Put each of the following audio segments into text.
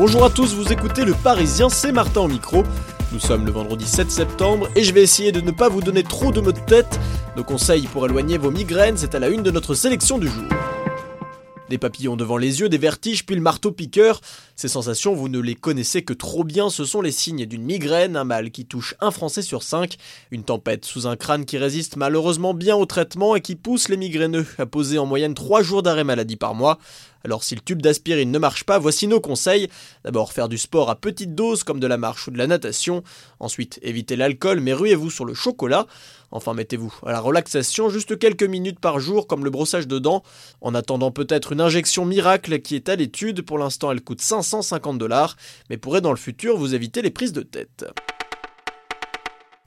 Bonjour à tous, vous écoutez Le Parisien, c'est Martin au micro. Nous sommes le vendredi 7 septembre et je vais essayer de ne pas vous donner trop de mots de tête. Nos conseils pour éloigner vos migraines, c'est à la une de notre sélection du jour. Des papillons devant les yeux, des vertiges, puis le marteau piqueur. Ces sensations, vous ne les connaissez que trop bien, ce sont les signes d'une migraine, un mal qui touche un Français sur cinq, une tempête sous un crâne qui résiste malheureusement bien au traitement et qui pousse les migraineux à poser en moyenne 3 jours d'arrêt maladie par mois. Alors si le tube d'aspirine ne marche pas, voici nos conseils. D'abord faire du sport à petite dose comme de la marche ou de la natation. Ensuite évitez l'alcool mais ruez-vous sur le chocolat. Enfin mettez-vous à la relaxation juste quelques minutes par jour comme le brossage de dents. En attendant peut-être une injection miracle qui est à l'étude. Pour l'instant elle coûte 550 dollars mais pourrait dans le futur vous éviter les prises de tête.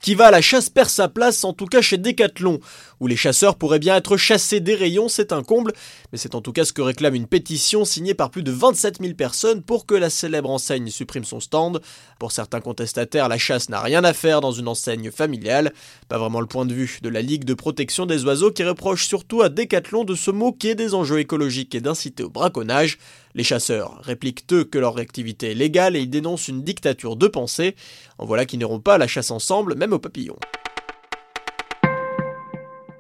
Qui va à la chasse perd sa place, en tout cas chez Decathlon, où les chasseurs pourraient bien être chassés des rayons, c'est un comble, mais c'est en tout cas ce que réclame une pétition signée par plus de 27 000 personnes pour que la célèbre enseigne supprime son stand. Pour certains contestataires, la chasse n'a rien à faire dans une enseigne familiale, pas vraiment le point de vue de la Ligue de protection des oiseaux qui reproche surtout à Decathlon de se moquer des enjeux écologiques et d'inciter au braconnage. Les chasseurs répliquent eux que leur activité est légale et ils dénoncent une dictature de pensée. En voilà qui n'iront pas à la chasse ensemble, même aux papillons.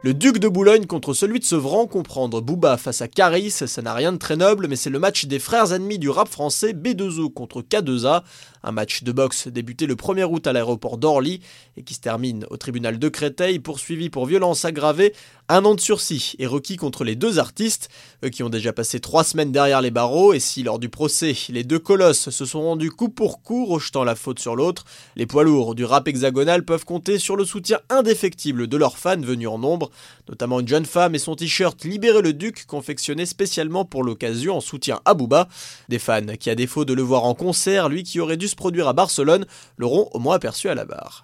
Le duc de Boulogne contre celui de Sevran, comprendre Booba face à Caris, ça n'a rien de très noble, mais c'est le match des frères ennemis du rap français B2O contre K2A, un match de boxe débuté le 1er août à l'aéroport d'Orly et qui se termine au tribunal de Créteil, poursuivi pour violence aggravée. Un an de sursis est requis contre les deux artistes, eux qui ont déjà passé trois semaines derrière les barreaux, et si lors du procès, les deux colosses se sont rendus coup pour coup, rejetant la faute sur l'autre, les poids lourds du rap hexagonal peuvent compter sur le soutien indéfectible de leurs fans venus en nombre, notamment une jeune femme et son t-shirt Libérer le Duc, confectionné spécialement pour l'occasion en soutien à Booba. Des fans qui, à défaut de le voir en concert, lui qui aurait dû se produire à Barcelone, l'auront au moins aperçu à la barre.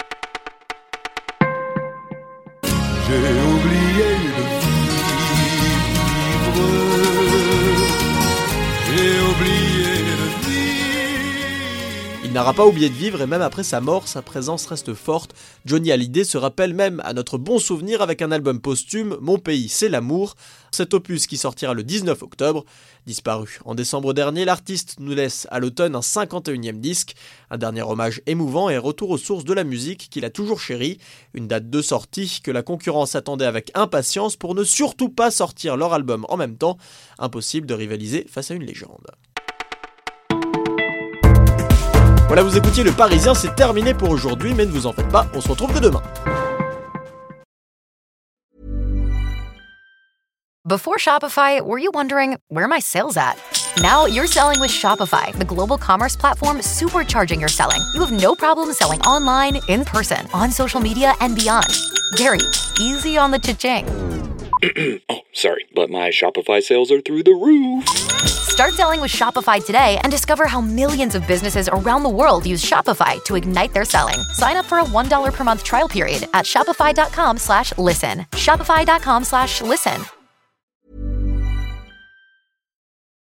Il n'aura pas oublié de vivre et même après sa mort, sa présence reste forte. Johnny Hallyday se rappelle même à notre bon souvenir avec un album posthume, Mon pays c'est l'amour. Cet opus qui sortira le 19 octobre. Disparu en décembre dernier, l'artiste nous laisse à l'automne un 51e disque, un dernier hommage émouvant et retour aux sources de la musique qu'il a toujours chérie, une date de sortie que la concurrence attendait avec impatience pour ne surtout pas sortir leur album en même temps, impossible de rivaliser face à une légende. Voilà, vous écoutiez Le Parisien, c'est terminé pour aujourd'hui, mais ne vous en faites pas, on se retrouve que demain. Before Shopify, were you wondering where my sales at? Now you're selling with Shopify, the global commerce platform supercharging your selling. You have no problem selling online, in person, on social media, and beyond. Gary, easy on the cha-ching. oh, sorry, but my Shopify sales are through the roof. Start selling with Shopify today and discover how millions of businesses around the world use Shopify to ignite their selling. Sign up for a $1 per month trial period at shopify.com slash listen. Shopify.com slash listen.